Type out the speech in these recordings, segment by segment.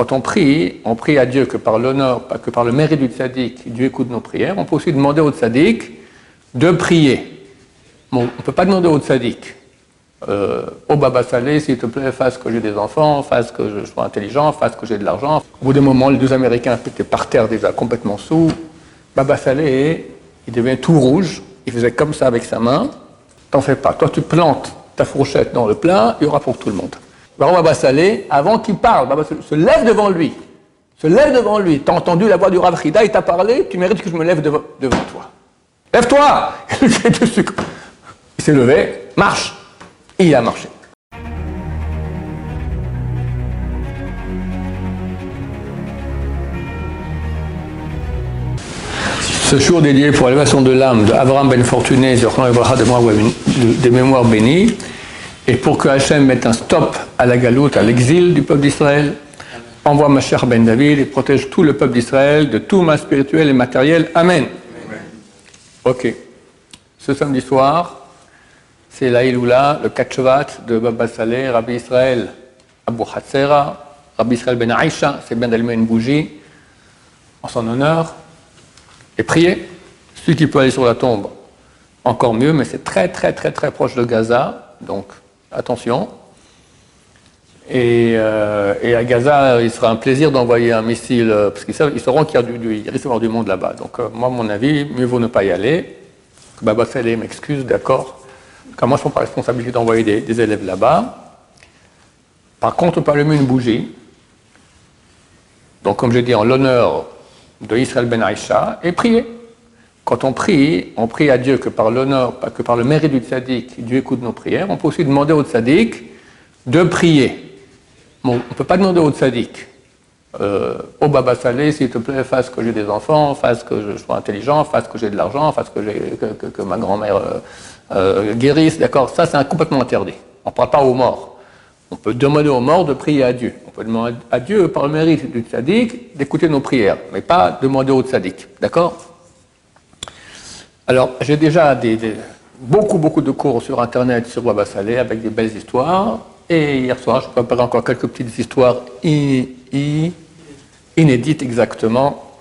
quand on prie, on prie à Dieu que par l'honneur, que par le mérite du tzaddik, Dieu écoute nos prières. On peut aussi demander au tzaddik de prier. On ne peut pas demander au tzaddik, euh, au Baba Salé, s'il te plaît, fasse que j'ai des enfants, fasse que je sois intelligent, fasse que j'ai de l'argent. Au bout d'un moment, les deux Américains étaient par terre déjà complètement sous. Baba Salé, il devient tout rouge, il faisait comme ça avec sa main. T'en fais pas. Toi, tu plantes ta fourchette dans le plat, il y aura pour tout le monde. Baron Baba Salé, avant qu'il parle, Baba Salé se lève devant lui. Se lève devant lui. T'as entendu la voix du Rav Frida, il t'a parlé, tu mérites que je me lève devant, toi. Lève-toi Il s'est levé, marche. Il a marché. Ce jour dédié pour l'élévation de l'âme de Abraham Ben Fortuné, des mémoires bénies, et pour que Hachem mette un stop à la galoute, à l'exil du peuple d'Israël, envoie ma chère Ben David et protège tout le peuple d'Israël de tout mal spirituel et matériel. Amen. Ok. Ce samedi soir, c'est la le Kachovat de Baba Saleh, Rabbi Israël Abu Hatzera, Rabbi Israël Ben Aïcha, c'est bien d'allumer une bougie en son honneur et prier. Celui qui peut aller sur la tombe, encore mieux, mais c'est très très très très proche de Gaza, donc attention. Et, euh, à Gaza, il sera un plaisir d'envoyer un missile, euh, parce qu'ils sauront qu'il y a risque d'avoir du monde là-bas. Donc, euh, moi, mon avis, mieux vaut ne pas y aller. Baba Saleh m'excuse, d'accord. Quand moi, je prends pas la responsabilité d'envoyer des, élèves là-bas. Par contre, on peut allumer une bougie. Donc, comme je dis, en l'honneur de Israël Ben Aïcha, et prier. Quand on prie, on prie à Dieu que par l'honneur, que par le mérite du tzaddik, Dieu écoute nos prières. On peut aussi demander au tzaddik de prier. On ne peut pas demander au tzaddik, euh, au Baba Salé, s'il te plaît, fasse que j'ai des enfants, fasse que je sois intelligent, fasse que j'ai de l'argent, fasse que, ma grand-mère euh, euh, guérisse, d'accord? Ça, c'est complètement interdit. On ne parle pas aux morts. On peut demander aux morts de prier à Dieu. On peut demander à Dieu, par le mérite du tzaddik, d'écouter nos prières, mais pas demander au tzaddik, d'accord? Alors, j'ai déjà beaucoup, beaucoup de cours sur Internet sur Baba Salé avec des belles histoires. Et hier soir, je préparais encore quelques petites histoires inédites exactement.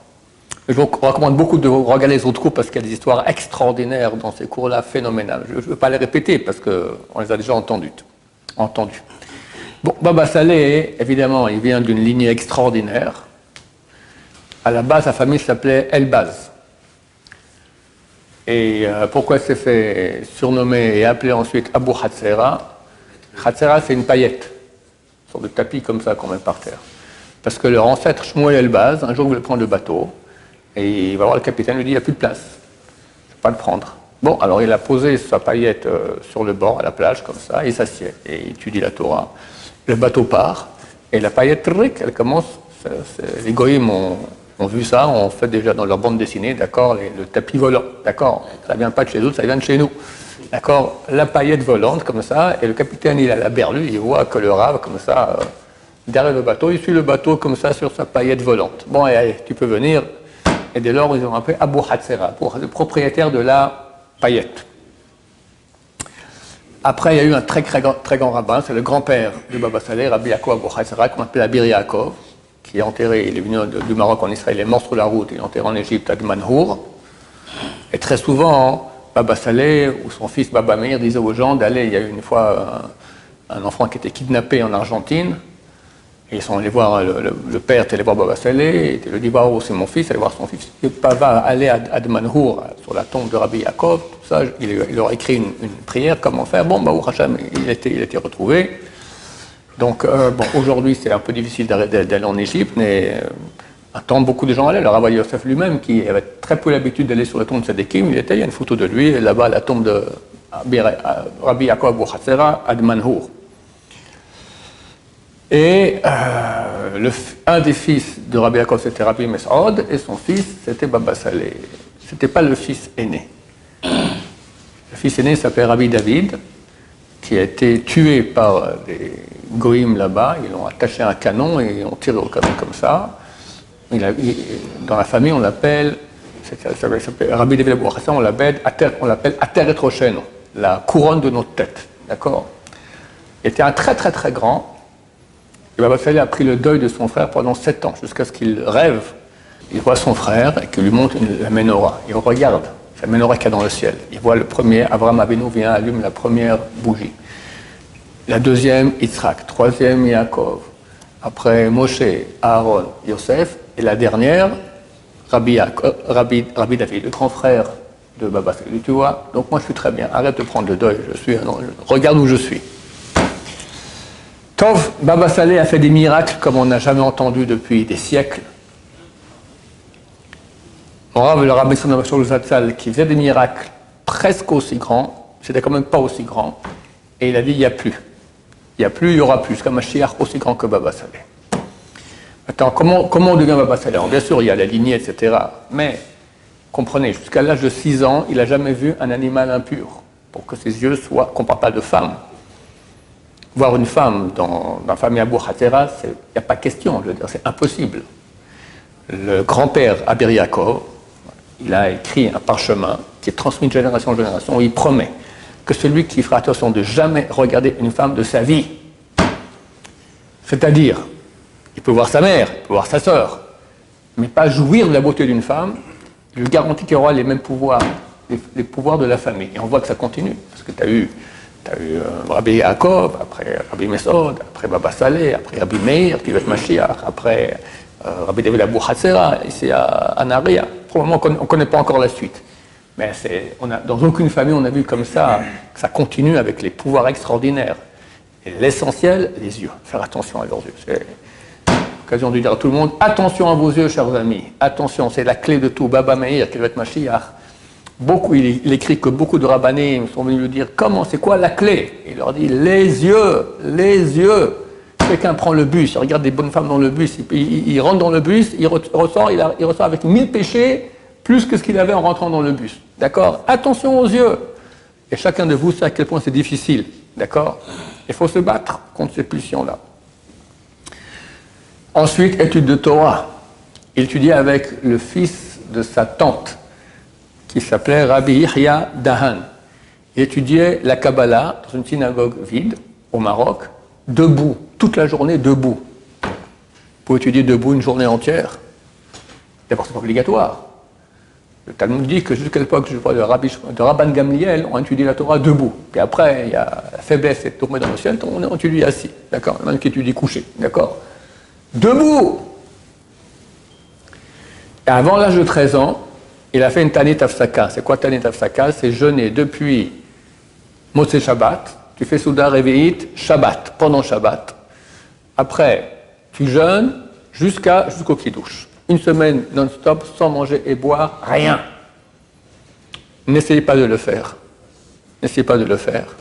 Je vous recommande beaucoup de regarder les autres cours parce qu'il y a des histoires extraordinaires dans ces cours-là, phénoménales. Je ne veux pas les répéter parce qu'on les a déjà entendues. entendues. Bon, Baba Saleh, évidemment, il vient d'une lignée extraordinaire. À la base, sa famille s'appelait Elbaz. Et euh, pourquoi s'est fait surnommer et appeler ensuite Abu Hatzera Hatzera, c'est une paillette, une sorte de tapis comme ça qu'on met par terre. Parce que leur ancêtre Shmuel Elbaz, un jour, voulait prendre le bateau. Et il va voir le capitaine, lui dit, il n'y a plus de place. Je ne peux pas le prendre. Bon, alors il a posé sa paillette euh, sur le bord, à la plage, comme ça, et il s'assied, et il étudie la Torah. Le bateau part, et la paillette, elle commence, les goïms ont, vu ça, ont fait déjà dans leur bande dessinée, d'accord, le tapis volant, d'accord, ça vient pas de chez eux, ça vient de chez nous. D'accord, la paillette volante, comme ça, et le capitaine, il a la berlue, il voit que le rave, comme ça, euh, derrière le bateau, il suit le bateau comme ça sur sa paillette volante. Bon, allez, tu peux venir, et dès lors, ils ont appelé Abu Hatzera, le propriétaire de la paillette. Après, il y a eu un très, très, grand rabbin, c'est le grand-père de Baba Saleh, Rabbi Yaakov Abu Hatzera, qu'on appelle Abir Yaakov, qui est enterré, il est venu du Maroc en Israël, il est mort sur la route, il est enterré en Égypte à Manhour. Et très souvent, Baba Saleh ou son fils Baba Meir disaient aux gens d'aller, il y a eu une fois un enfant qui était kidnappé en Argentine, et ils sont allés voir, le, père était allé voir Baba Saleh, il lui dit oh, c'est mon fils, allez voir son fils. Il va aller à Admanhour, sur la tombe de Rabbi Yaakov, tout ça, il, leur a écrit une, prière, comment faire. Bon, bah, Hacham, il été, il été retrouvé. Donc, euh, bon, aujourd'hui, c'est un peu difficile d'aller en Égypte, mais euh, un temps, beaucoup de gens allaient. Le Rabbi Yosef lui-même, qui avait très peu l'habitude d'aller sur la tombe de Sadekim, il était, il y a une photo de lui, là-bas, la tombe de Rabbi Yaakov Bouchatzera, Admanhour. Et euh, le, un des fils de Rabbi Yaakov, c'était Rabbi Mesaud, et son fils, c'était Baba Saleh. Ce n'était pas le fils aîné. Le fils aîné s'appelait Rabbi David, qui a été tué par des goïms là-bas. Ils l'ont attaché à un canon et ont tiré au canon comme ça. Dans la famille, on l'appelle, Rabbi David l'appelle on l'appelle Ater la couronne de notre tête. D'accord? Il était un très très très grand Et Baba a pris le deuil de son frère pendant sept ans, jusqu'à ce qu'il rêve. Il voit son frère et qu'il lui montre la menorah. Il regarde la menorah qu'il y a dans le ciel. Il voit le premier, Abraham Avinu vient, allume la première bougie. La deuxième, Yitzhak. Troisième, Yaakov. Après Moshe, Aaron, Yosef. Et la dernière, Rabbi, David, le grand frère de Baba. Tu vois? Donc moi je suis très bien. Arrête de prendre le deuil. Je suis, regarde où je suis. Tov, Baba Saleh a fait des miracles comme on n'a jamais entendu depuis des siècles. Mon Rav, le Rabbi Zatzal, qui faisait des miracles presque aussi grands, c'était quand même pas aussi grand, et il a dit il n'y a plus. Il n'y a plus, il y aura plus, comme un chiard aussi grand que Baba Saleh. Maintenant, comment, on devient Baba Saleh Bien sûr, il y a la lignée, etc. Mais, comprenez, jusqu'à l'âge de 6 ans, il n'a jamais vu un animal impur, pour que ses yeux soient, qu'on ne pas de femme, voir une femme dans, la famille Abou Hatera, il n'y a pas question, je veux dire, c'est impossible. Le grand-père Abiriakov, il a écrit un parchemin qui est transmis de génération en génération il promet que celui qui fera attention de jamais regarder une femme de sa vie, c'est-à-dire, il peut voir sa mère, il peut voir sa sœur, mais pas jouir de la beauté d'une femme, il lui garantit qu'il aura les mêmes pouvoirs, les, pouvoirs de la famille. Et on voit que ça continue, parce que tu as eu eu euh, Rabbi Yaakov, après Rabbi Mesod, après Baba Saleh, après Rabbi Meir, va être Mashiach, après euh, Rabbi David Abou Hassera, ici à, à. Probablement on ne connaît pas encore la suite. Mais on a, dans aucune famille, on a vu comme ça que ça continue avec les pouvoirs extraordinaires. Et l'essentiel, les yeux. Faire attention à leurs yeux. C'est l'occasion de dire à tout le monde attention à vos yeux, chers amis. Attention, c'est la clé de tout. Baba Meir, être Mashiach, Beaucoup, il, écrit que beaucoup de rabbinés sont venus lui dire comment, c'est quoi la clé? Il leur dit les yeux, les yeux. Quelqu'un prend le bus, il regarde des bonnes femmes dans le bus, il, rentre dans le bus, il ressort, il, il ressort avec mille péchés, plus que ce qu'il avait en rentrant dans le bus. D'accord? Attention aux yeux. Et chacun de vous sait à quel point c'est difficile. D'accord? Il faut se battre contre ces pulsions-là. Ensuite, étude de Torah. Il étudiait avec le fils de sa tante qui s'appelait Rabbi Yahya Dahan. Il étudiait la Kabbalah dans une synagogue vide au Maroc, debout, toute la journée debout. Pour étudier debout une journée entière, d'abord c'est pas obligatoire. Le Talmud dit que jusqu'à l'époque de, Rabbi, de Rabban Gamliel, on étudié la Torah debout. Puis après, il y a la faiblesse est tombée dans le ciel, on étudie assis. D'accord Même qui étudie couché. D'accord Debout Et avant l'âge de 13 ans, il a fait une Tanit Afsaka. C'est quoi Tanit Afsaka C'est jeûner depuis Moshe Shabbat. Tu fais Souda Revi'it Shabbat, pendant Shabbat. Après, tu jeûnes jusqu'à, jusqu'au Kiddush. Une semaine non-stop, sans manger et boire, rien. N'essayez pas de le faire. N'essayez pas de le faire.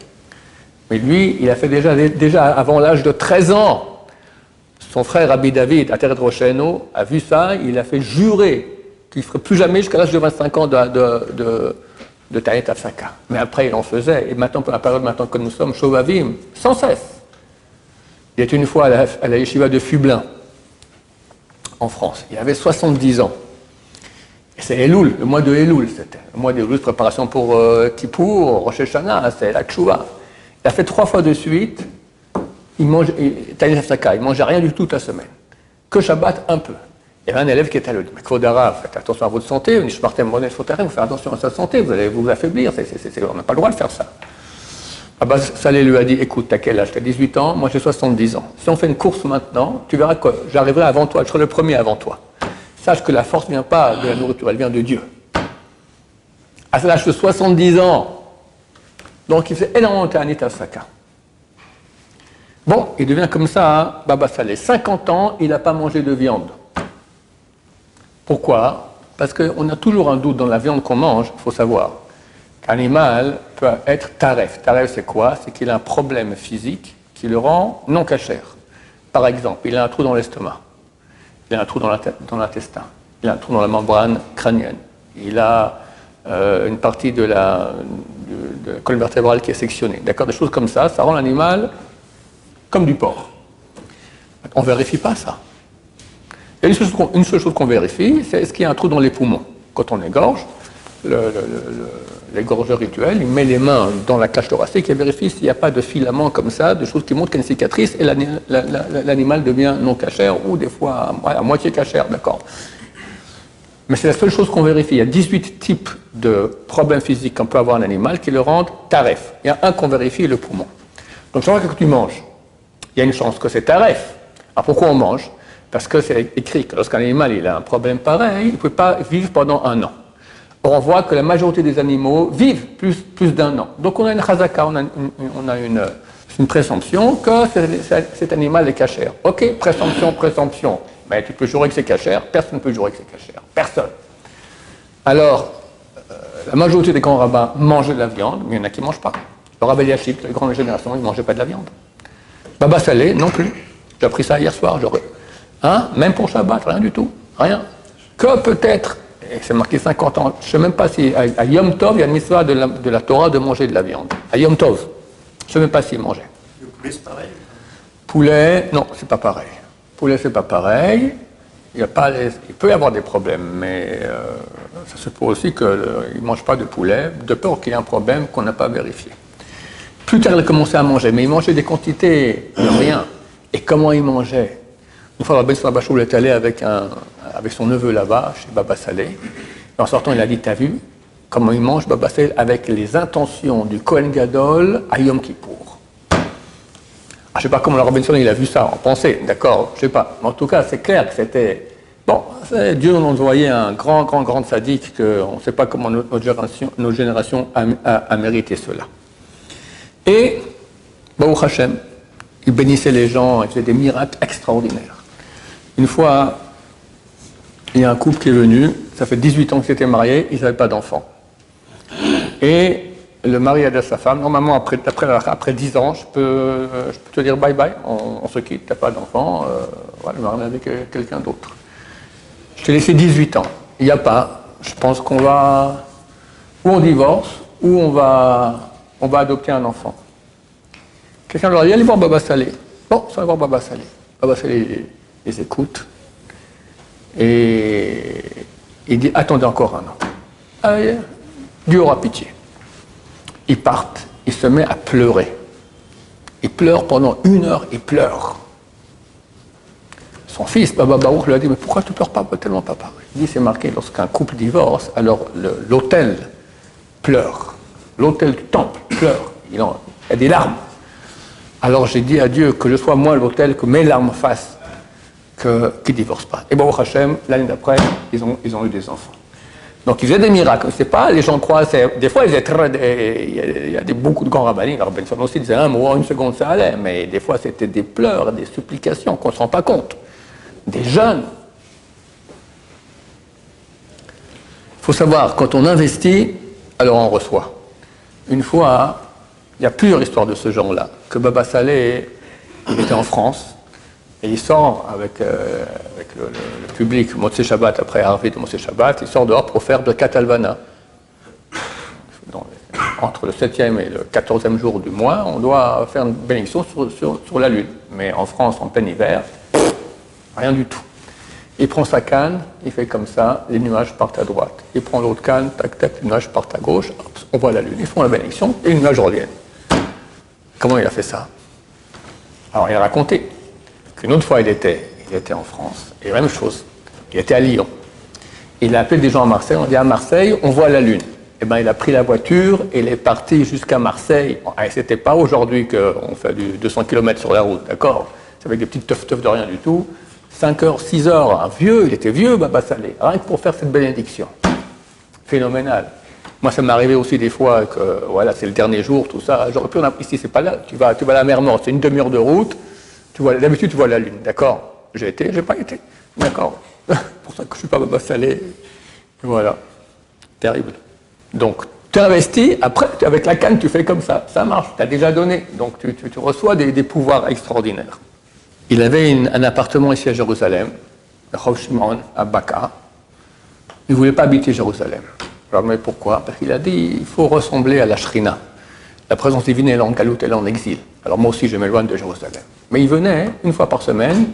Mais lui, il a fait déjà, déjà avant l'âge de 13 ans. Son frère Rabbi David, à Terre Rocheno, a vu ça, il a fait jurer qu'il ne ferait plus jamais jusqu'à l'âge de 25 ans de, de, de, Afsaka. Mais après, il en faisait. Et maintenant, pour la période maintenant que nous sommes, Shovavim, sans cesse. Il était une fois à la, yeshiva de Fublin, en France. Il avait 70 ans. C'est Elul, le mois de Elul, c'était. Le mois de Elul, préparation pour euh, Kippour, Rosh Hashanah, c'est la Tshuva. Il a fait trois fois de suite, il mangeait, il, il mangeait rien du tout la semaine. Que Shabbat, un peu. Il y avait un élève qui était là, mais Kodara, faites attention à votre santé, vous faire attention à sa santé, vous allez vous affaiblir, on n'a pas le droit de faire ça. Abbas Saleh lui a dit, écoute, t'as quel âge? T'as 18 ans, moi j'ai 70 ans. Si on fait une course maintenant, tu verras que j'arriverai avant toi, je serai le premier avant toi. Sache que la force ne vient pas de la nourriture, elle vient de Dieu. À l'âge de 70 ans, donc il fait énormément de Tanit Saka. Bon, il devient comme ça, hein, Baba Saleh. 50 ans, il n'a pas mangé de viande. Pourquoi? Parce qu'on a toujours un doute dans la viande qu'on mange, il faut savoir animal peut être taref. Taref, c'est quoi? C'est qu'il a un problème physique qui le rend non cachère. Par exemple, il a un trou dans l'estomac, il a un trou dans l'intestin, il a un trou dans la membrane crânienne, il a euh, une partie de la, colonne vertébrale qui est sectionnée. D'accord? Des choses comme ça, ça rend l'animal comme du porc. On ne vérifie pas ça. Il y a une seule chose qu'on vérifie, c'est est-ce qu'il y a un trou dans les poumons? Quand on égorge, les gorgeurs rituels, il met les mains dans la cage thoracique et vérifie s'il n'y a pas de filaments comme ça, de choses qui montrent qu'il y a une cicatrice et l'animal devient non cachère ou des fois à, moitié cachère, d'accord. Mais c'est la seule chose qu'on vérifie. Il y a 18 types de problèmes physiques qu'on peut avoir un animal qui le rendent taref. Il y a un qu'on vérifie, le poumon. Donc chaque fois que tu manges, il y a une chance que c'est taref. Alors pourquoi on mange? Parce que c'est écrit que lorsqu'un animal il a un problème pareil, il ne peut pas vivre pendant un an on voit que la majorité des animaux vivent plus, plus d'un an. Donc on a une chazaka, on a une, une, présomption que cet animal est cachère. Ok, présomption, présomption. Mais tu peux jurer que c'est cachère, personne ne peut jurer que c'est cachère. Personne. Alors, euh, la majorité des grands rabbins mangeaient de la viande, mais il y en a qui ne mangent pas. Le rabbin Yachip, la grande génération, ils ne mangeaient pas de la viande. Baba Salé, non plus. J'ai appris ça hier soir. Hein? Même pour Shabbat, rien du tout. Rien. Que peut-être et c'est marqué 50 ans. Je ne sais même pas si à, Yom Tov, il y a une histoire de la, Torah de manger de la viande. À Yom Tov. Je ne sais même pas s'il mangeait. Le poulet, c'est pareil Poulet, non, c'est pas pareil. Poulet, c'est pas pareil. Il, y a pas il peut y avoir des problèmes, mais euh, ça se peut aussi qu'il ne mange pas de poulet, de peur qu'il y ait un problème qu'on n'a pas vérifié. Plus tard, il a commencé à manger, mais il mangeait des quantités de rien. Et comment il mangeait? Une fois, Rabbi Bachou est allé avec un, avec son neveu là-bas, chez Baba Saleh. En sortant, il a dit, t'as vu comment il mange Baba Saleh avec les intentions du Kohen Gadol à Yom Kippour? Ah, je ne sais pas comment le Robinson il a vu ça en pensée, d'accord, je ne sais pas. Mais en tout cas, c'est clair que c'était... Bon, Dieu nous a envoyé un grand, grand, grand sadique qu'on ne sait pas comment notre génération, génération a, mérité cela. Et, Baruch Hashem, il bénissait les gens, il faisait des miracles extraordinaires. Une fois, il y a un couple qui est venu, ça fait 18 ans qu'ils étaient mariés, ils n'avaient pas d'enfants. Et le mari a dit à sa femme, normalement après, après, 10 ans, je peux, je peux te dire bye bye, on, se quitte, tu n'as pas d'enfant, euh, voilà, je vais avec quelqu'un d'autre. Je t'ai laissé 18 ans, il n'y a pas, je pense qu'on va, ou on divorce, ou on va, on va adopter un enfant. Quelqu'un leur a dit, allez voir Baba Salé. Bon, ça va voir Baba Salé. Baba Salé les écoute. Et il dit Attendez encore un an. Dieu aura pitié. Ils partent, il se met à pleurer. Il pleure pendant une heure, il pleure. Son fils, Baba Baruch, lui a dit Mais pourquoi tu pleures pas? Tellement papa. Il dit C'est marqué lorsqu'un couple divorce, alors l'autel pleure. L'autel du temple pleure. Il, y a des larmes. Alors j'ai dit à Dieu que je sois moi l'autel, que mes larmes fassent qui ne divorcent pas. Et bon, Hachem, l'année d'après, ils ont, ils ont eu des enfants. Donc ils faisaient des miracles. C'est pas, les gens croient, des fois, ils étaient il y a, beaucoup de grands rabbins. Alors Benson aussi disait un mot, une seconde, ça allait. Mais des fois, c'était des pleurs, des supplications qu'on ne se rend pas compte. Des jeunes. Il faut savoir, quand on investit, alors on reçoit. Une fois, il y a plusieurs histoires de ce genre-là. Que Baba Saleh était en France et il sort avec, euh, le, public, Motsé Shabbat, après Harvey de Motsé Shabbat, il sort dehors pour faire de Katalvana. entre le 7e et le 14e jour du mois, on doit faire une bénédiction sur, la Lune. Mais en France, en plein hiver, rien du tout. Il prend sa canne, il fait comme ça, les nuages partent à droite. Il prend l'autre canne, tac, tac, les nuages partent à gauche, on voit la Lune. Ils font la bénédiction et les nuages reviennent. Comment il a fait ça? Alors il a raconté. Une autre fois, il était, il était en France, et même chose, il était à Lyon. Il a appelé des gens à Marseille, on dit à Marseille, on voit la Lune. Eh bien, il a pris la voiture et il est parti jusqu'à Marseille. Ce c'était pas aujourd'hui qu'on fait du 200 km sur la route, d'accord? C'est avec des petites teuf-teuf de rien du tout. 5 heures, 6 heures, un vieux, il était vieux, Baba Salé, rien que pour faire cette bénédiction. Phénoménal. Moi, ça m'est arrivé aussi des fois que, voilà, c'est le dernier jour, tout ça. J'aurais pu ici, c'est pas là. Tu vas, tu vas à la mer c'est une demi-heure de route d'habitude, tu vois la Lune, d'accord J'ai été, j'ai pas été, d'accord Pour ça que je suis pas Baba Salé. Voilà. Terrible. Donc, tu investis, après, avec la canne, tu fais comme ça. Ça marche, tu as déjà donné. Donc, tu, reçois des, pouvoirs extraordinaires. Il avait un appartement ici à Jérusalem, à Baka. Il ne voulait pas habiter Jérusalem. Alors, mais pourquoi? Parce qu'il a dit il faut ressembler à la Shrina. La présence divine est en galoute, elle est en exil. Alors moi aussi, je m'éloigne de Jérusalem. Mais il venait une fois par semaine,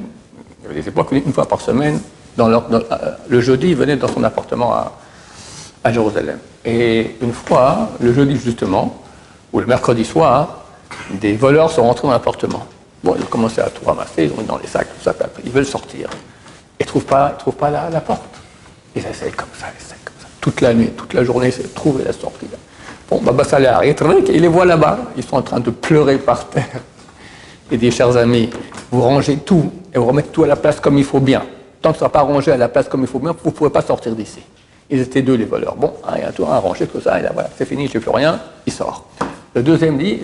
il y avait des époques, une fois par semaine, euh, le jeudi, il venait dans son appartement à, Jérusalem. Et une fois, le jeudi justement, ou le mercredi soir, des voleurs sont rentrés dans l'appartement. Bon, ils ont commencé à tout ramasser, ils ont mis dans les sacs, tout ça, ils veulent sortir. Ils ne trouvent pas, trouvent pas la, porte. Ils essayent comme ça, ils essayent comme ça. Toute la nuit, toute la journée, c'est trouver la sortie. Bon, Baba Saleh arrive, il les voit là-bas. Ils sont en train de pleurer par terre. Il dit, chers amis, vous rangez tout et vous remettez tout à la place comme il faut bien. Tant que ça ne sera pas rangé à la place comme il faut bien, vous ne pouvez pas sortir d'ici. Ils étaient deux, les voleurs. Bon, il y a tout à ranger, tout ça, et là, voilà, c'est fini, je n'ai plus rien, il sort. Le deuxième dit,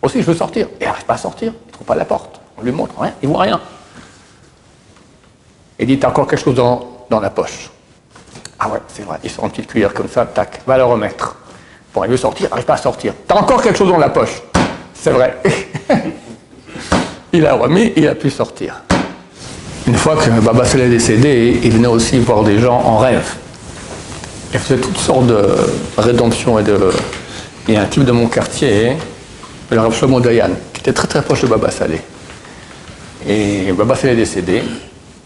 aussi, je veux sortir. Et il n'arrive pas à sortir, il ne trouve pas la porte. On lui montre rien, il ne voit rien. Il dit, as encore quelque chose dans, dans la poche. Ah ouais, c'est vrai, il sort une petite cuillère comme ça, tac, va le remettre. Bon, il veut sortir, il n'arrive pas à sortir. T'as encore quelque chose dans la poche. C'est vrai. il a remis, il a pu sortir. Une fois que Baba Saleh est décédé, il venait aussi voir des gens en rêve. Il faisait toutes sortes de rédemptions et de. Il y a un type de mon quartier, le Rav Shlomo Dayan, qui était très très proche de Baba Saleh. Et Baba Saleh est décédé,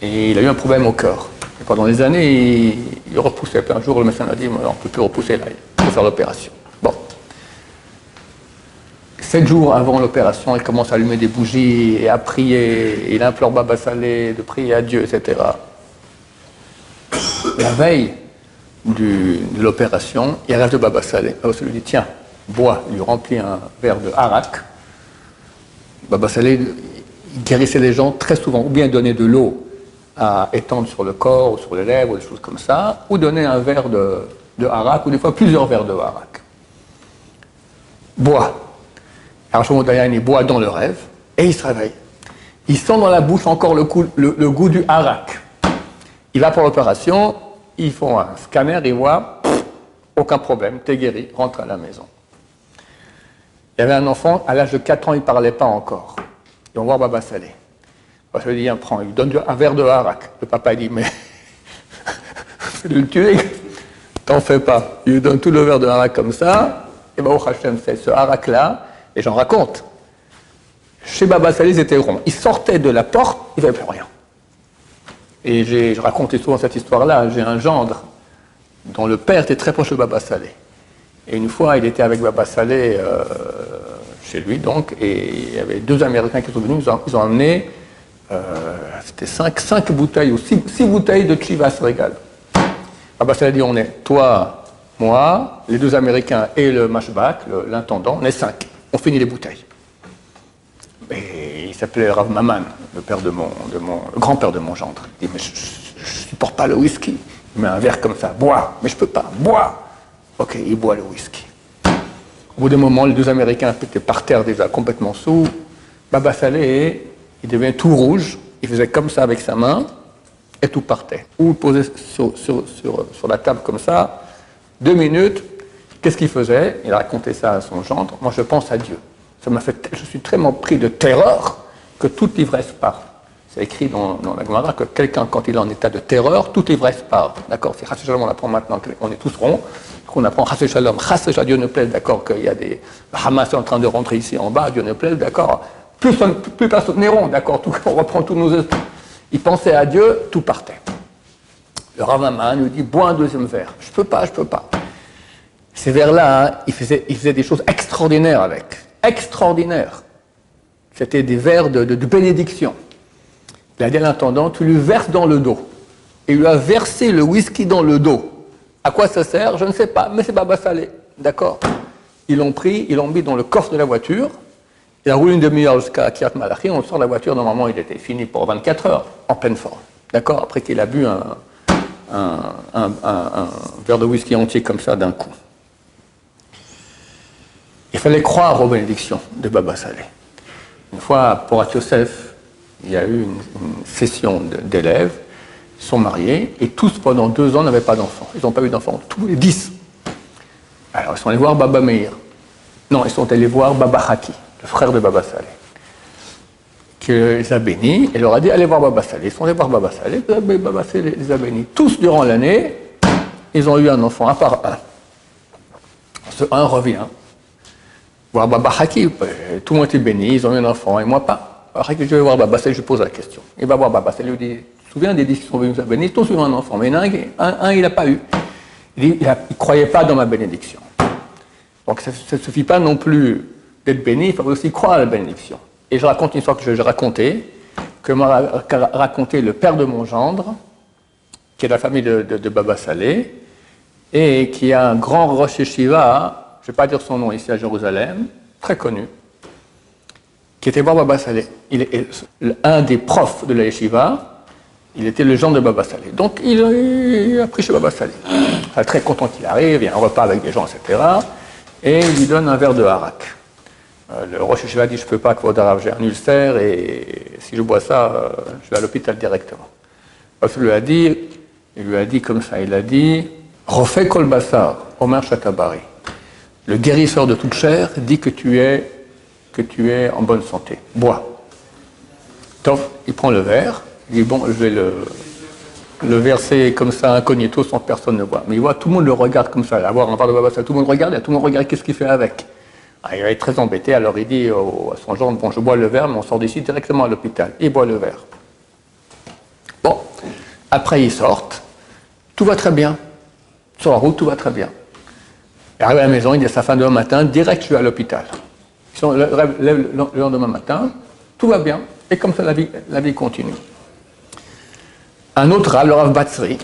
et il a eu un problème au cœur. Et pendant des années, il, repoussait. un jour, le médecin a dit on ne peut plus repousser là, il faut faire l'opération. Sept jours avant l'opération, il commence à allumer des bougies et à prier. Il implore Baba Saleh de prier à Dieu, etc. La veille de l'opération, il rêve de Baba Saleh. Baba Saleh lui dit Tiens, bois. Il lui remplit un verre de harak. Baba Saleh guérissait les gens très souvent, ou bien donner de l'eau à étendre sur le corps ou sur les lèvres, ou des choses comme ça, ou donner un verre de, de harak, ou des fois plusieurs verres de harak. Bois. Alors Dayan, il boit dans le rêve et il se réveille. Il sent dans la bouche encore le, goût du harak. Il va pour l'opération, ils font un scanner, il voit aucun problème, t'es guéri, rentre à la maison. Il y avait un enfant, à l'âge de 4 ans, il ne parlait pas encore. Ils vont voir Baba Salé. Baba Salé dit, prends, il donne un verre de harak. Le papa dit, mais c'est le tuer, t'en fais pas. Il lui donne tout le verre de harak comme ça, et ben, au Hachem, c'est ce harak-là, et j'en raconte. Chez Baba Salé, c'était rond. Il sortait de la porte, il n'y plus rien. Et je racontais souvent cette histoire-là. J'ai un gendre dont le père était très proche de Baba Salé. Et une fois, il était avec Baba Salé euh, chez lui, donc, et il y avait deux Américains qui sont venus, ils ont, amené, euh, c'était cinq, cinq, bouteilles ou six, bouteilles de Chivas Regal. Baba Salé dit, on est toi, moi, les deux Américains et le mashback, l'intendant, on est cinq on finit les bouteilles. Et il s'appelait Rav Maman, le père de mon, de mon grand-père de mon gendre. Il dit, mais je ne supporte pas le whisky. Il met un verre comme ça, bois, mais je peux pas, bois. Ok, il boit le whisky. Au bout d'un moment, les deux Américains étaient par terre déjà complètement sous. Baba Saleh, il devient tout rouge, il faisait comme ça avec sa main, et tout partait. Ou il posait sur la table comme ça, deux minutes, Qu'est-ce qu'il faisait? Il a raconté ça à son gendre. Moi, je pense à Dieu. Ça m'a fait, je suis tellement pris de terreur que toute l'ivresse part. C'est écrit dans, la Gemara que quelqu'un, quand il est en état de terreur, toute l'ivresse part. D'accord? C'est Chassé Shalom, on apprend maintenant qu'on est tous ronds, qu'on apprend Chassé Shalom. Shalom, Dieu ne plaise, d'accord, qu'il y a des. Hamas en train de rentrer ici en bas, Dieu ne plaise, d'accord? Plus, plus personne n'est rond, d'accord, on reprend tous nos esprits. Il pensait à Dieu, tout partait. Le Ravaman nous dit bois un deuxième verre. Je peux pas, je peux pas. Ces vers-là, hein, il, faisait, des choses extraordinaires avec. Extraordinaires. C'était des vers de, bénédiction. Il a dit à l'intendant, tu lui verses dans le dos. Et il lui a versé le whisky dans le dos. À quoi ça sert Je ne sais pas, mais c'est Baba Salé. D'accord Ils l'ont pris, ils l'ont mis dans le coffre de la voiture. Il a roulé une demi-heure jusqu'à Kiat Malachi. On sort de la voiture, normalement, il était fini pour 24 heures, en pleine forme. D'accord Après qu'il a bu un, un, verre de whisky entier comme ça d'un coup. Il fallait croire aux bénédictions de Baba Saleh. Une fois, pour Yosef, il y a eu une, session d'élèves, ils sont mariés, et tous pendant deux ans n'avaient pas d'enfants. Ils n'ont pas eu d'enfants, tous les dix. Alors ils sont allés voir Baba Meir. Non, ils sont allés voir Baba Haki, le frère de Baba Saleh, qui les a bénis et leur a dit allez voir Baba Saleh. Ils sont allés voir Baba Saleh, Baba Saleh les a bénis. Tous durant l'année, ils ont eu un enfant, un par un. Ce un revient voir Baba Haki, euh, tout le monde était béni, ils ont eu un enfant, et moi pas. Alors je vais voir Baba je pose la question. Il va voir Baba il lui dit, tu te souviens des dix qui sont venus à bénir, tous ont un enfant, mais un, un, il n'a pas eu. Il ne croyait pas dans ma bénédiction. Donc ça ne suffit pas non plus d'être béni, il faut aussi croire à la bénédiction. Et je raconte une histoire que je, racontais, que m'a raconté le père de mon gendre, qui est de la famille de, Baba Saleh, et qui a un grand Rosh Yeshiva, je ne vais pas dire son nom ici à Jérusalem, très connu, qui était voir Baba Saleh. Il est un des profs de la Yeshiva, il était le genre de Baba Saleh. Donc il, a pris chez Baba Saleh. très content qu'il arrive, il y a un repas avec des gens, etc. Et il lui donne un verre de harak. Euh, le Rosh Yeshiva dit Je ne peux pas, Kvodarav, j'ai un ulcère et si je bois ça, euh, je vais à l'hôpital directement. Il lui a dit, il lui a dit comme ça il a dit Refais Kol Bassar, Omer Shatabari. Le guérisseur de toute chair dit que tu es, en bonne santé. Bois. Donc, il prend le verre, il dit Bon, je vais le, verser comme ça incognito sans que personne ne voit. Mais il voit, tout le monde le regarde comme ça. Avoir un verre de Bassar, tout le monde regarde et tout le monde regarde qu'est-ce qu'il fait avec? Ah, il être très embêté, alors il dit à son gendre, bon, je bois le verre, mais on sort d'ici directement à l'hôpital. Il boit le verre. Bon, après ils sortent, tout va très bien. Sur la route, tout va très bien. Il arrive à la maison, il dit à sa femme demain matin, direct, je vais à l'hôpital. Le, lendemain matin, tout va bien, et comme ça, la vie, la vie continue. Un autre rab, le Rav Batsri,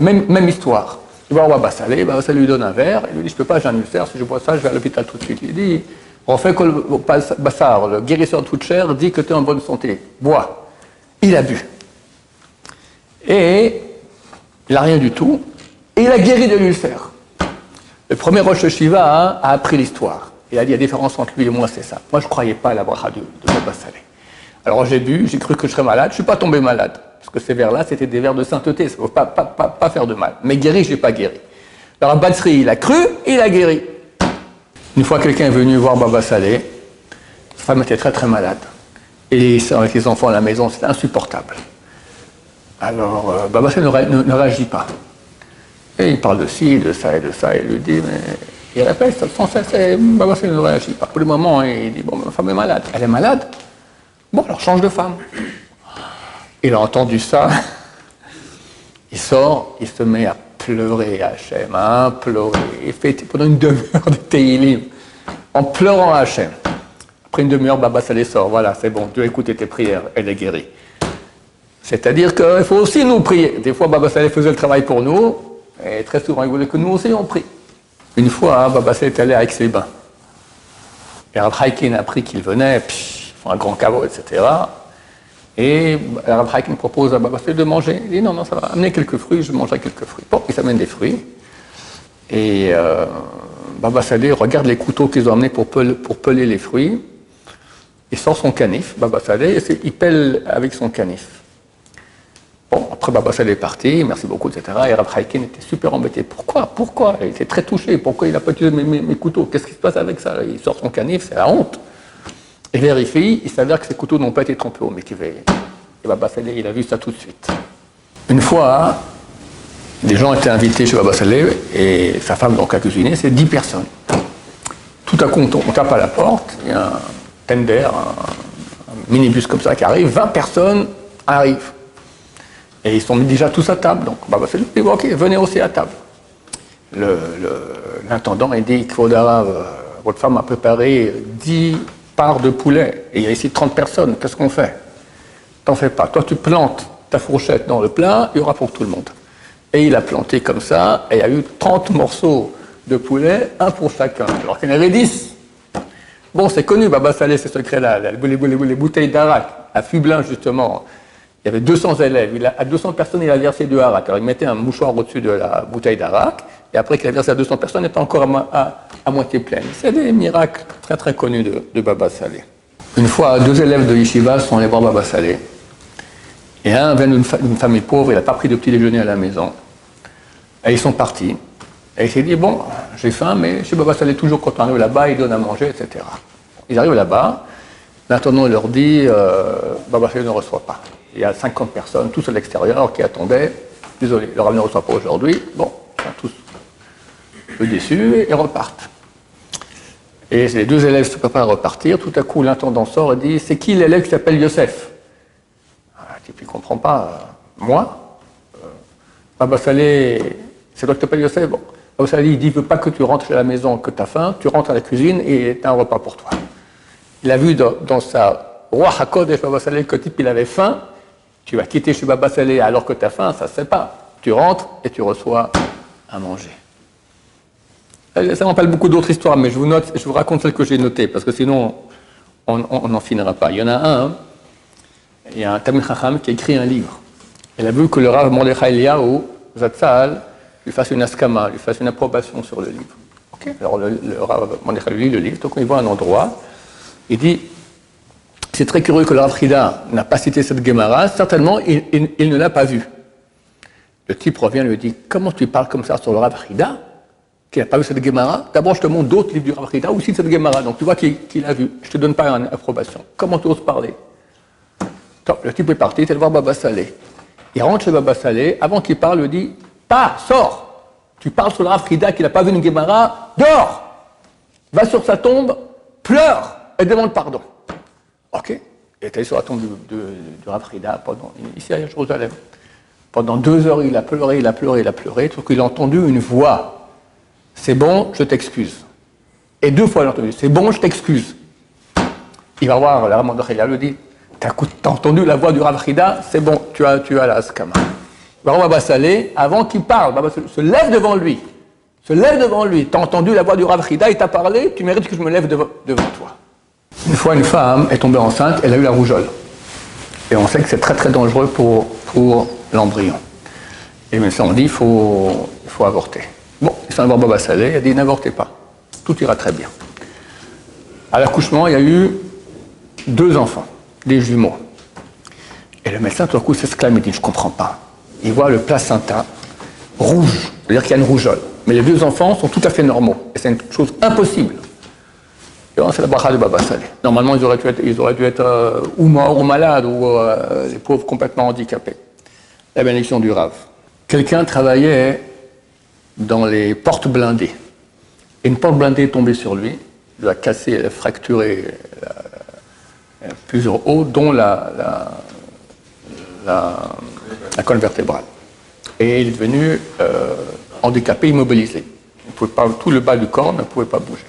même, même histoire. Il va voir Bassalé, Bassalé lui donne un verre, il lui dit Je ne peux pas, j'ai un ulcère, si je bois ça, je vais à l'hôpital tout de suite. Il dit On fait que Bassar, le guérisseur de toute chair, dit que tu es en bonne santé. Bois. Il a bu. Et il n'a rien du tout. Et il a guéri de l'ulcère. Le premier Roche Shiva hein, a appris l'histoire. Il a dit la différence entre lui et moi, c'est ça. Moi, je ne croyais pas à la bracha de, de Bassalé. Alors j'ai bu, j'ai cru que je serais malade, je ne suis pas tombé malade. Parce que ces vers-là, c'était des vers de sainteté, ça ne faut pas, faire de mal. Mais guéri, je n'ai pas guéri. Alors Batsri, il a cru, il a guéri. Une fois, quelqu'un est venu voir Baba Saleh, sa femme était très très malade. Et avec les enfants à la maison, c'était insupportable. Alors, euh, Baba Saleh ne, réagit pas. Et il parle de ci, de ça et de ça, et il lui dit, mais il répète sans cesse, et Baba Saleh ne réagit pas. Pour le moment, il dit, bon, ma femme est malade. Elle est malade Bon, alors change de femme. Il a entendu ça, il sort, il se met à pleurer Hachem, à pleurer. Il fait pendant une demi-heure de Teilim, en pleurant Hachem. Après une demi-heure, Baba les sort. Voilà, c'est bon, Dieu a écouté tes prières, elle est guérie. C'est-à-dire qu'il faut aussi nous prier. Des fois, Baba Saleh faisait le travail pour nous, et très souvent, il voulait que nous aussi on. Une fois, hein, est allé avec ses bains. Et Rav Haikin a appris qu'il venait, un grand caveau, etc. Et Rav Hakim propose à Baba de manger. Il dit non, non, ça va, amener quelques fruits, je mangerai quelques fruits. Bon, il s'amène des fruits. Et euh, Baba Saleh regarde les couteaux qu'ils ont amenés pour, pour peler les fruits. Il sort son canif, Baba Saleh, et il pèle avec son canif. Bon, après Baba Saleh est parti, merci beaucoup, etc. Et Hakim était super embêté. Pourquoi? Pourquoi? Il était très touché. Pourquoi il n'a pas utilisé mes, couteaux? Qu'est-ce qui se passe avec ça? Il sort son canif, c'est la honte. Il vérifie, il s'avère que ces couteaux n'ont pas été trempés au métier. Et Baba Saleh, il a vu ça tout de suite. Une fois, des gens étaient invités chez Baba Saleh et sa femme donc a cuisiné, c'est 10 personnes. Tout à coup, on, tape à la porte, il y a un tender, un, minibus comme ça qui arrive, 20 personnes arrivent. Et ils sont mis déjà tous à table. Donc Baba Saleh dit Ok, venez aussi à table. L'intendant, il dit euh, votre femme a préparé 10 part de poulet, et il y a ici 30 personnes, qu'est-ce qu'on fait? T'en fais pas. Toi, tu plantes ta fourchette dans le plat, il y aura pour tout le monde. Et il a planté comme ça, et il y a eu 30 morceaux de poulet, un pour chacun, alors qu'il y en avait 10. Bon, c'est connu, Baba Salé, ces secrets-là, les, bouteilles d'arak, à Fublin, justement, il y avait 200 élèves, il a, à 200 personnes, il a versé du harak. Alors il mettait un mouchoir au-dessus de la bouteille d'arak, et après qu'il a versé à 200 personnes, il était encore à, moitié pleine. C'est des miracles très très connus de, Baba Salé. Une fois, deux élèves de Yeshiva sont allés voir Baba Salé. Et un vient d'une famille pauvre, il n'a pas pris de petit déjeuner à la maison. Et ils sont partis. Et il s'est dit, bon, j'ai faim, mais chez Baba Salé, toujours quand on arrive là-bas, il donne à manger, etc. Ils arrivent là-bas, l'intendant leur dit, euh, Baba Salé ne reçoit pas. Il y a 50 personnes, tous à l'extérieur, qui attendaient. Désolé, le ne reçoit pas aujourd'hui. Bon, sont tous peu déçus et repartent. Et les deux élèves se préparent à repartir. Tout à coup, l'intendant sort et dit C'est qui l'élève qui s'appelle Yosef? Ah, Le type, il ne comprend pas. Moi euh, Baba Salé C'est toi qui t'appelles Yosef? Bon. Baba Saleh, il dit, il veut pas que tu rentres à la maison, que tu as faim, tu rentres à la cuisine et tu as un repas pour toi. Il a vu dans, sa roi Hakodesh Baba Saleh que type, il avait faim, tu vas quitter chez Baba Saleh alors que tu as faim, ça ne se fait pas. Tu rentres et tu reçois à manger. Euh, ça m'appelle beaucoup d'autres histoires, mais je vous, note, je vous raconte celles que j'ai notées, parce que sinon, on n'en finira pas. Il y en a un, il y a un Tamil Chacham qui a écrit un livre. Il a vu que le Rav Mordechai Eliyahu, Zatzal, lui fasse une askama, lui fasse une approbation sur le livre. Alors le, Rav Mordechai lit le livre, donc il voit un endroit, il dit c'est très curieux que le Rav Frida n'a pas cité cette Gemara, certainement il, ne l'a pas vue. Le type revient et lui dit Comment tu parles comme ça sur le Rav Frida qui n'a pas vu cette Gemara, d'abord je te montre d'autres livres du Rav Chida aussi cette Gemara, donc tu vois qu'il a vu. Je ne te donne pas une approbation. Comment tu oses parler? Le type est parti, il est voir Baba Salé. Il rentre chez Baba Salé, avant qu'il parle, il lui dit Pas, sors. Tu parles sur le Rav Chida qui n'a pas vu une Gemara, dors. Va sur sa tombe, pleure. Et demande pardon. Ok Il allé sur la tombe du, Rav Chida, pendant, ici à Jérusalem. Pendant deux heures, il a pleuré, il a pleuré, il a pleuré, tout qu'il a entendu une voix c'est bon, je t'excuse. Et deux fois, il a entendu, c'est bon, je t'excuse. Il va voir, la de lui dit, t'as entendu la voix du Rav c'est bon, tu as, tu as la skama. Il va voir Bassalé, avant qu'il parle, Baba se lève devant lui. Se lève devant lui. T'as entendu la voix du Rav il t'a parlé, tu mérites que je me lève devant, toi. Une fois, une femme est tombée enceinte, elle a eu la rougeole. Et on sait que c'est très très dangereux pour, l'embryon. Et mais ça, on dit qu'il faut, avorter. Bon, il s'en va Baba Saleh, il a dit n'avortez pas, tout ira très bien. À l'accouchement, il y a eu deux enfants, des jumeaux. Et le médecin, tout d'un coup, s'exclame et dit Je ne comprends pas. Il voit le placenta rouge, c'est-à-dire qu'il y a une rougeole. Mais les deux enfants sont tout à fait normaux. Et c'est une chose impossible. C'est la bracha de Baba. Normalement, ils auraient dû être, euh, ou morts ou malades, ou euh, les pauvres complètement handicapés. La bénédiction du Rav. Quelqu'un travaillait dans les portes blindées. Et une porte blindée est tombée sur lui, il a cassé, il a fracturé euh, plusieurs os, dont la, colonne vertébrale. Et il est devenu handicapé, immobilisé. Tout le bas du corps ne pouvait pas bouger.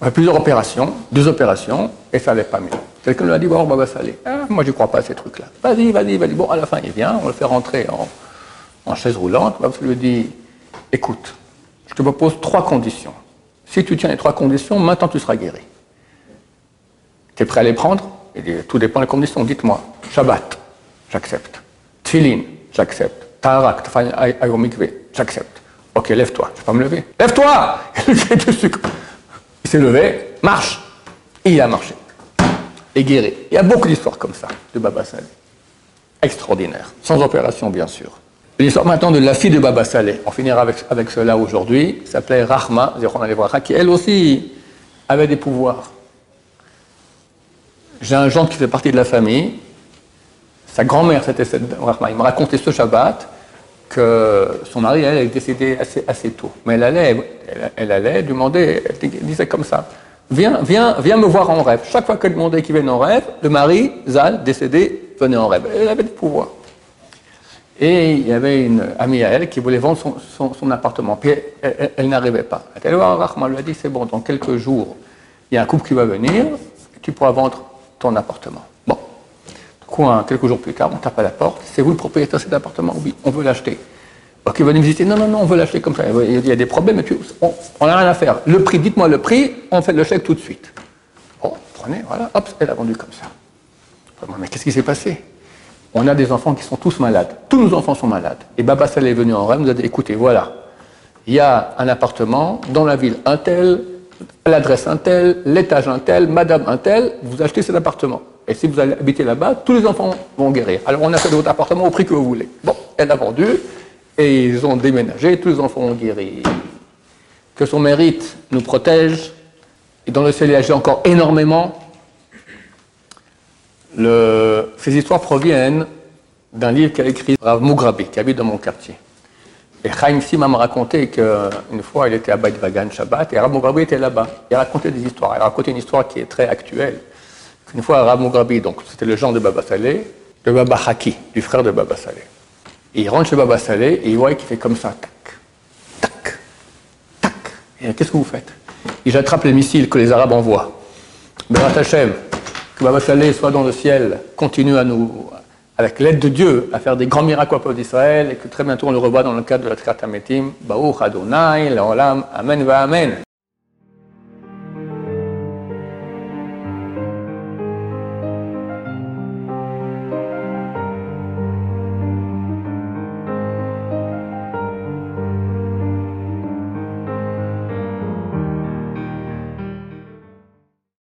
On a plusieurs opérations, deux opérations, et ça n'allait pas mieux. Quelqu'un lui a dit, bon, on va s'aller. Ah, moi, je ne crois pas à ces trucs-là. Vas-y, vas-y, vas-y. Bon, à la fin, il vient, on le fait rentrer en, en chaise roulante. On lui dit, écoute, je te propose trois conditions. Si tu tiens les trois conditions, maintenant tu seras guéri. Tu es prêt à les prendre? Tout dépend des conditions. Dites-moi. Shabbat, j'accepte. Tfilin, j'accepte. Taharak, j'accepte. Ok, lève-toi. Je ne vais pas me lever. Lève-toi Il s'est levé, marche. Et il a marché. Et guéri. Il y a beaucoup d'histoires comme ça de Baba Saleh. Extraordinaire. Sans opération, bien sûr. L'histoire maintenant de la fille de Baba Saleh, on finira avec, avec cela aujourd'hui, s'appelait Rahma, qui elle aussi avait des pouvoirs. J'ai un gendre qui fait partie de la famille, sa grand-mère c'était Rahma, il me racontait ce Shabbat que son mari, elle, est décédée assez, tôt. Mais elle allait, elle, demander, elle disait comme ça, viens, viens, viens me voir en rêve. Chaque fois qu'elle demandait qu'il vienne en rêve, le mari, Zal, décédé, venait en rêve. Elle avait des pouvoirs. Et il y avait une amie à elle qui voulait vendre son, appartement. Puis elle, n'arrivait pas. Elle lui a dit c'est bon, dans quelques jours, il y a un couple qui va venir, tu pourras vendre ton appartement. Quelques jours plus tard, on tape à la porte. C'est vous le propriétaire de cet appartement Oui, on veut l'acheter. Ok, venez visiter. Non, non, non, on veut l'acheter comme ça. Il y a des problèmes, mais on n'a rien à faire. Le prix, dites-moi le prix, on fait le chèque tout de suite. Bon, prenez, voilà, hop, elle a vendu comme ça. Mais qu'est-ce qui s'est passé? On a des enfants qui sont tous malades. Tous nos enfants sont malades. Et Baba Saleh est venu en rêve, nous a dit, écoutez, voilà, il y a un appartement dans la ville un tel, l'adresse un tel, l'étage un tel, madame un tel, vous achetez cet appartement. Et si vous allez habiter là-bas, tous les enfants vont guérir. Alors on a fait votre appartement au prix que vous voulez. Bon, elle a vendu, et ils ont déménagé, tous les enfants ont guéri. Que son mérite nous protège, et dans le ciel il encore énormément, ces histoires proviennent d'un livre qu'a écrit Rav Mugrabi, qui habite dans mon quartier. Et Chaim Sima m'a raconté qu'une fois, il était à Beit Vagan Shabbat, et Rav Mugrabi était là-bas. Il racontait des histoires. Il a raconté une histoire qui est très actuelle. Une fois, Rav Mugrabi, donc c'était le genre de Baba Saleh, de Baba Haki, du frère de Baba Saleh. il rentre chez Baba Saleh et il voit qu'il fait comme ça, tac. Et qu'est-ce que vous faites? Et j'attrape les missiles que les Arabes envoient. Berat Hashem, que Baba Saleh soit dans le ciel, continue à nous, avec l'aide de Dieu, à faire des grands miracles au peuple d'Israël et que très bientôt on le revoit dans le cadre de la Triatametim. Baruch Adonai, Leolam, Amen va Amen.